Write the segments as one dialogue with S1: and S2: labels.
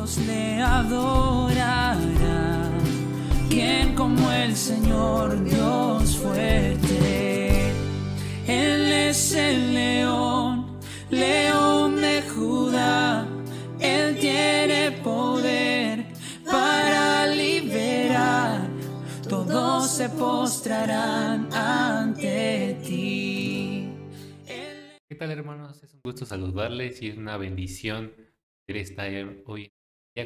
S1: todos le adorarán. ¿Quién como el Señor Dios fuerte? Él es el león, león de Judá. Él tiene poder para liberar. Todos se postrarán ante ti.
S2: ¿Qué tal hermanos? Es un gusto saludarles y es una bendición estar hoy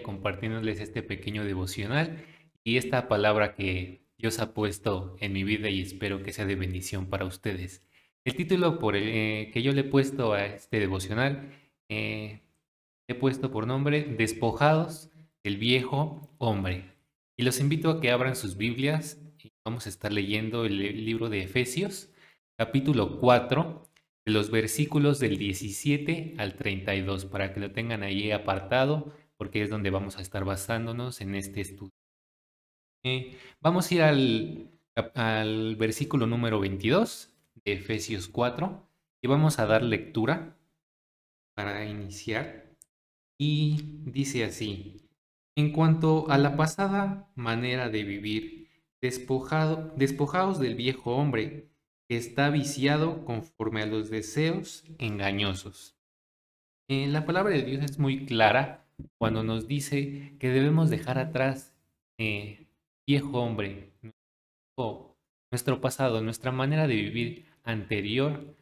S2: compartiéndoles este pequeño devocional y esta palabra que Dios ha puesto en mi vida y espero que sea de bendición para ustedes. El título por el, eh, que yo le he puesto a este devocional, eh, he puesto por nombre Despojados del viejo hombre. Y los invito a que abran sus Biblias y vamos a estar leyendo el libro de Efesios, capítulo 4, de los versículos del 17 al 32, para que lo tengan ahí apartado, porque es donde vamos a estar basándonos en este estudio. Eh, vamos a ir al, al versículo número 22 de Efesios 4 y vamos a dar lectura para iniciar. Y dice así, en cuanto a la pasada manera de vivir, despojado, despojados del viejo hombre, que está viciado conforme a los deseos engañosos. Eh, la palabra de Dios es muy clara cuando nos dice que debemos dejar atrás eh, viejo hombre, nuestro pasado, nuestra manera de vivir anterior,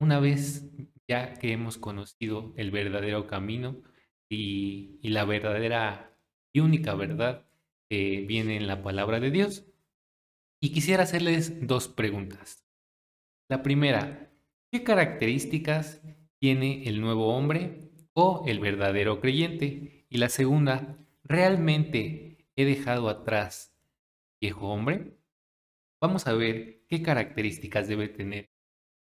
S2: una vez ya que hemos conocido el verdadero camino y, y la verdadera y única verdad que viene en la palabra de Dios. Y quisiera hacerles dos preguntas. La primera, ¿qué características tiene el nuevo hombre o el verdadero creyente? Y la segunda, ¿realmente he dejado atrás viejo hombre? Vamos a ver qué características debe tener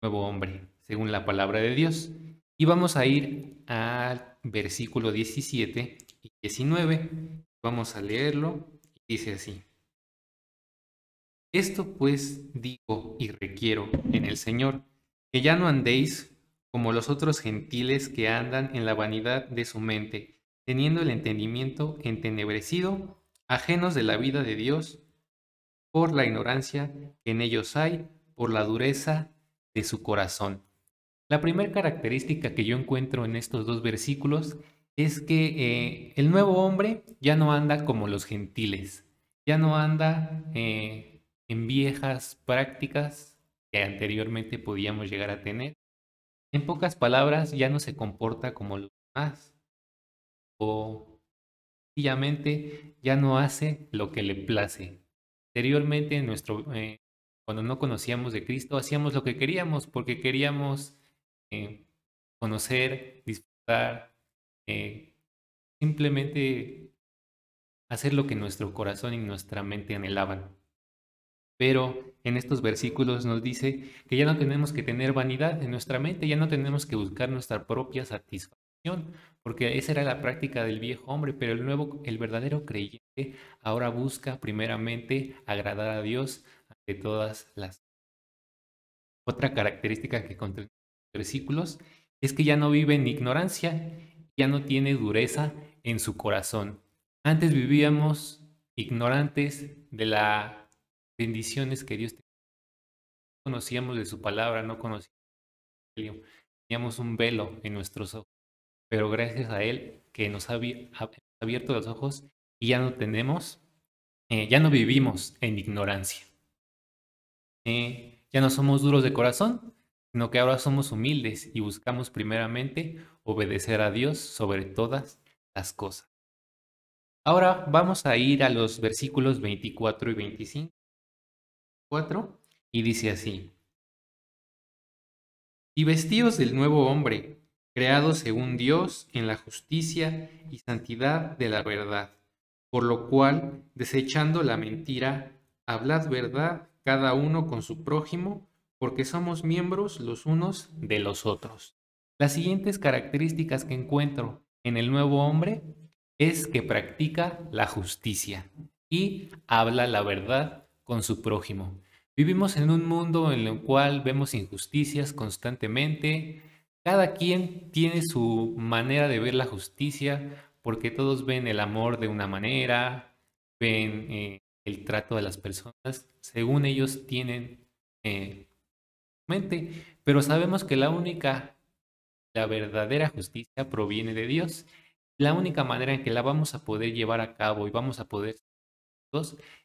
S2: nuevo hombre según la palabra de Dios. Y vamos a ir al versículo 17 y 19. Vamos a leerlo. Dice así. Esto pues digo y requiero en el Señor, que ya no andéis como los otros gentiles que andan en la vanidad de su mente, teniendo el entendimiento entenebrecido, ajenos de la vida de Dios, por la ignorancia que en ellos hay, por la dureza de su corazón. La primera característica que yo encuentro en estos dos versículos es que eh, el nuevo hombre ya no anda como los gentiles, ya no anda eh, en viejas prácticas que anteriormente podíamos llegar a tener. En pocas palabras, ya no se comporta como los demás o sencillamente ya no hace lo que le place. Anteriormente, nuestro, eh, cuando no conocíamos de Cristo, hacíamos lo que queríamos porque queríamos eh, conocer, disfrutar, eh, simplemente hacer lo que nuestro corazón y nuestra mente anhelaban. Pero en estos versículos nos dice que ya no tenemos que tener vanidad en nuestra mente, ya no tenemos que buscar nuestra propia satisfacción, porque esa era la práctica del viejo hombre, pero el nuevo, el verdadero creyente ahora busca primeramente agradar a Dios ante todas las. Otra característica que contiene los versículos es que ya no vive en ignorancia, ya no tiene dureza en su corazón. Antes vivíamos ignorantes de la bendiciones que Dios conocíamos de su palabra, no conocíamos teníamos un velo en nuestros ojos, pero gracias a Él que nos ha abierto los ojos y ya no tenemos, eh, ya no vivimos en ignorancia. Eh, ya no somos duros de corazón, sino que ahora somos humildes y buscamos primeramente obedecer a Dios sobre todas las cosas. Ahora vamos a ir a los versículos 24 y 25 y dice así. Y vestidos del nuevo hombre, creado según Dios en la justicia y santidad de la verdad, por lo cual, desechando la mentira, hablad verdad cada uno con su prójimo, porque somos miembros los unos de los otros. Las siguientes características que encuentro en el nuevo hombre es que practica la justicia y habla la verdad con su prójimo. Vivimos en un mundo en el cual vemos injusticias constantemente. Cada quien tiene su manera de ver la justicia porque todos ven el amor de una manera, ven eh, el trato de las personas, según ellos tienen eh, mente, pero sabemos que la única, la verdadera justicia proviene de Dios. La única manera en que la vamos a poder llevar a cabo y vamos a poder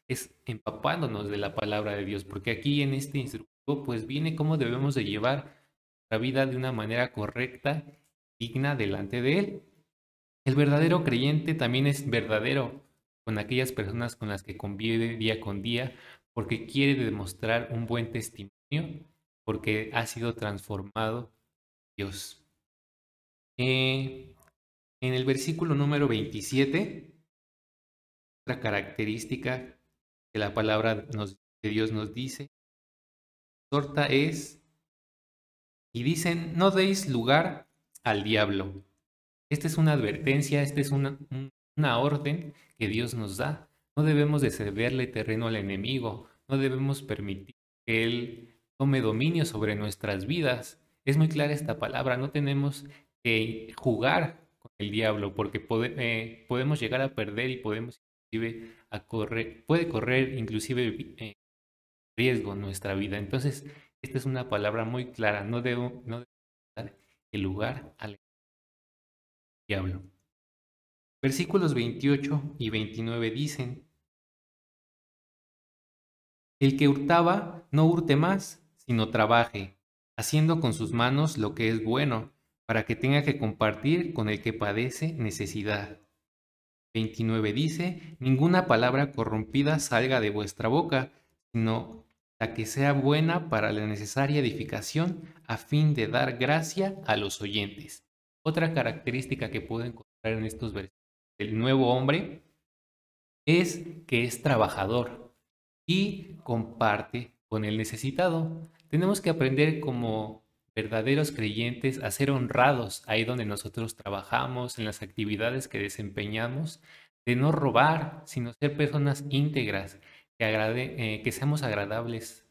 S2: es empapándonos de la palabra de Dios, porque aquí en este instructivo pues viene cómo debemos de llevar la vida de una manera correcta, digna delante de Él. El verdadero creyente también es verdadero con aquellas personas con las que convive día con día, porque quiere demostrar un buen testimonio, porque ha sido transformado Dios. Eh, en el versículo número 27 otra característica que la palabra de Dios nos dice, torta es, y dicen, no deis lugar al diablo. Esta es una advertencia, esta es una, una orden que Dios nos da. No debemos de cederle terreno al enemigo, no debemos permitir que Él tome dominio sobre nuestras vidas. Es muy clara esta palabra, no tenemos que jugar con el diablo porque eh, podemos llegar a perder y podemos a correr, puede correr inclusive eh, riesgo nuestra vida. Entonces, esta es una palabra muy clara, no debo, no dar el lugar al diablo. Versículos 28 y 29 dicen, el que hurtaba no hurte más, sino trabaje, haciendo con sus manos lo que es bueno, para que tenga que compartir con el que padece necesidad. 29 dice, ninguna palabra corrompida salga de vuestra boca, sino la que sea buena para la necesaria edificación a fin de dar gracia a los oyentes. Otra característica que puedo encontrar en estos versículos del nuevo hombre es que es trabajador y comparte con el necesitado. Tenemos que aprender como verdaderos creyentes a ser honrados ahí donde nosotros trabajamos, en las actividades que desempeñamos, de no robar, sino ser personas íntegras, que, agrade, eh, que seamos agradables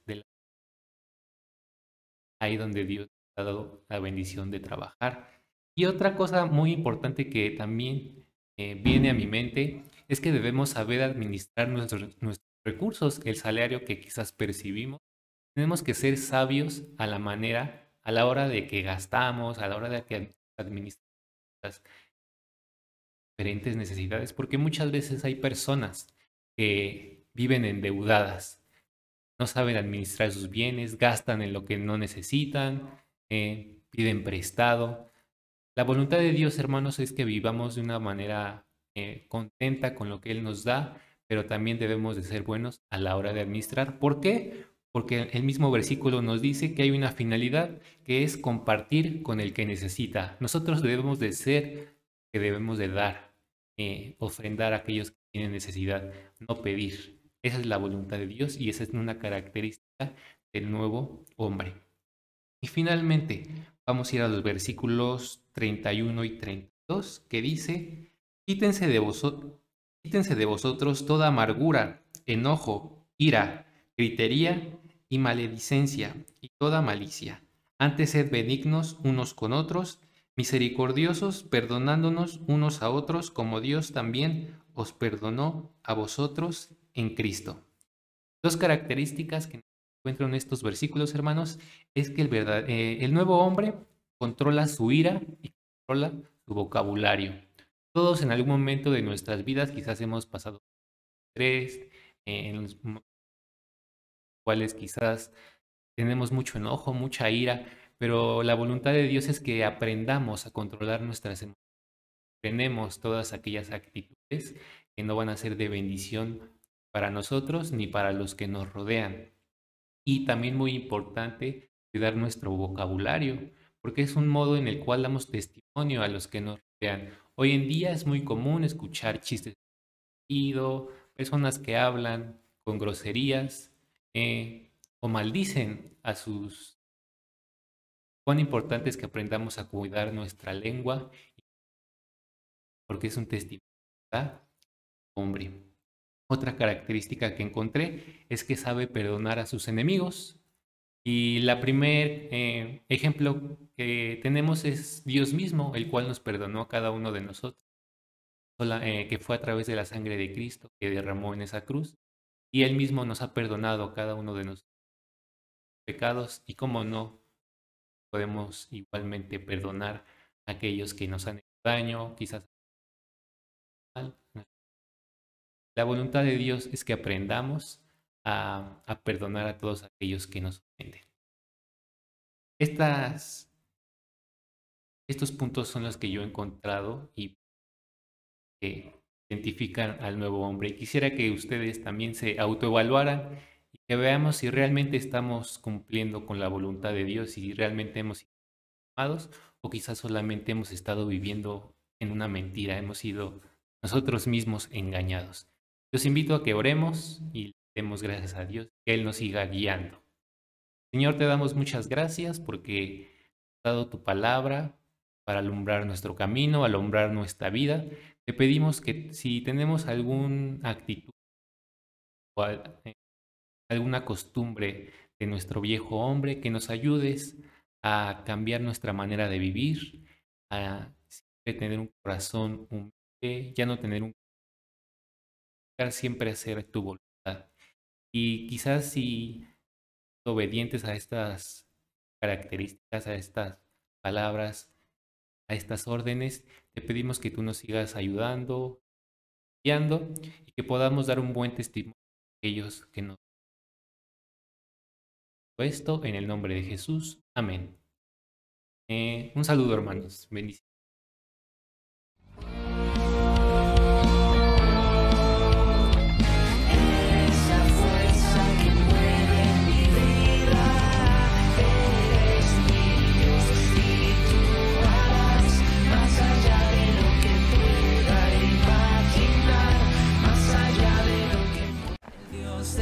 S2: ahí donde Dios ha dado la bendición de trabajar. Y otra cosa muy importante que también eh, viene a mi mente es que debemos saber administrar nuestros, nuestros recursos, el salario que quizás percibimos. Tenemos que ser sabios a la manera a la hora de que gastamos, a la hora de que administramos las diferentes necesidades, porque muchas veces hay personas que viven endeudadas, no saben administrar sus bienes, gastan en lo que no necesitan, eh, piden prestado. La voluntad de Dios, hermanos, es que vivamos de una manera eh, contenta con lo que Él nos da, pero también debemos de ser buenos a la hora de administrar. ¿Por qué? Porque el mismo versículo nos dice que hay una finalidad que es compartir con el que necesita. Nosotros debemos de ser, que debemos de dar, eh, ofrendar a aquellos que tienen necesidad, no pedir. Esa es la voluntad de Dios y esa es una característica del nuevo hombre. Y finalmente, vamos a ir a los versículos 31 y 32, que dice, quítense de, quítense de vosotros toda amargura, enojo, ira, gritería y maledicencia y toda malicia. Antes sed benignos unos con otros, misericordiosos, perdonándonos unos a otros, como Dios también os perdonó a vosotros en Cristo. Dos características que encuentro en estos versículos, hermanos, es que el, verdad, eh, el nuevo hombre controla su ira y controla su vocabulario. Todos en algún momento de nuestras vidas quizás hemos pasado eh, en los cuales quizás tenemos mucho enojo, mucha ira, pero la voluntad de Dios es que aprendamos a controlar nuestras emociones. Tenemos todas aquellas actitudes que no van a ser de bendición para nosotros ni para los que nos rodean. Y también muy importante, cuidar nuestro vocabulario, porque es un modo en el cual damos testimonio a los que nos rodean. Hoy en día es muy común escuchar chistes personas que hablan con groserías, eh, o maldicen a sus... Cuán importante es que aprendamos a cuidar nuestra lengua, porque es un testimonio, hombre. Otra característica que encontré es que sabe perdonar a sus enemigos. Y la primer eh, ejemplo que tenemos es Dios mismo, el cual nos perdonó a cada uno de nosotros. eh, que fue a través de la sangre de Cristo que derramó en esa cruz. Y Él mismo nos ha perdonado cada uno de nuestros pecados y como no, podemos igualmente perdonar a aquellos que nos han hecho daño, quizás la voluntad de Dios es que aprendamos a, a perdonar a todos aquellos que nos ofenden. Estas, estos puntos son los que yo he encontrado y que identifican al nuevo hombre. Y quisiera que ustedes también se autoevaluaran y que veamos si realmente estamos cumpliendo con la voluntad de Dios, si realmente hemos sido amados o quizás solamente hemos estado viviendo en una mentira, hemos sido nosotros mismos engañados. Los invito a que oremos y demos gracias a Dios, que Él nos siga guiando. Señor, te damos muchas gracias porque has dado tu palabra para alumbrar nuestro camino, alumbrar nuestra vida. Te pedimos que si tenemos alguna actitud o eh, alguna costumbre de nuestro viejo hombre, que nos ayudes a cambiar nuestra manera de vivir, a tener un corazón humilde, ya no tener un siempre hacer tu voluntad. Y quizás si obedientes a estas características, a estas palabras, a estas órdenes, te pedimos que tú nos sigas ayudando, guiando y que podamos dar un buen testimonio a aquellos que nos esto en el nombre de Jesús. Amén. Eh, un saludo, hermanos. Bendiciones.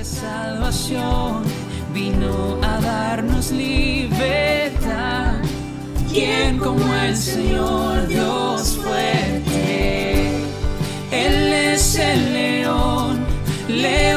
S1: salvación vino a darnos libertad. ¿Quién como el Señor Dios fuerte? Él es el león, león.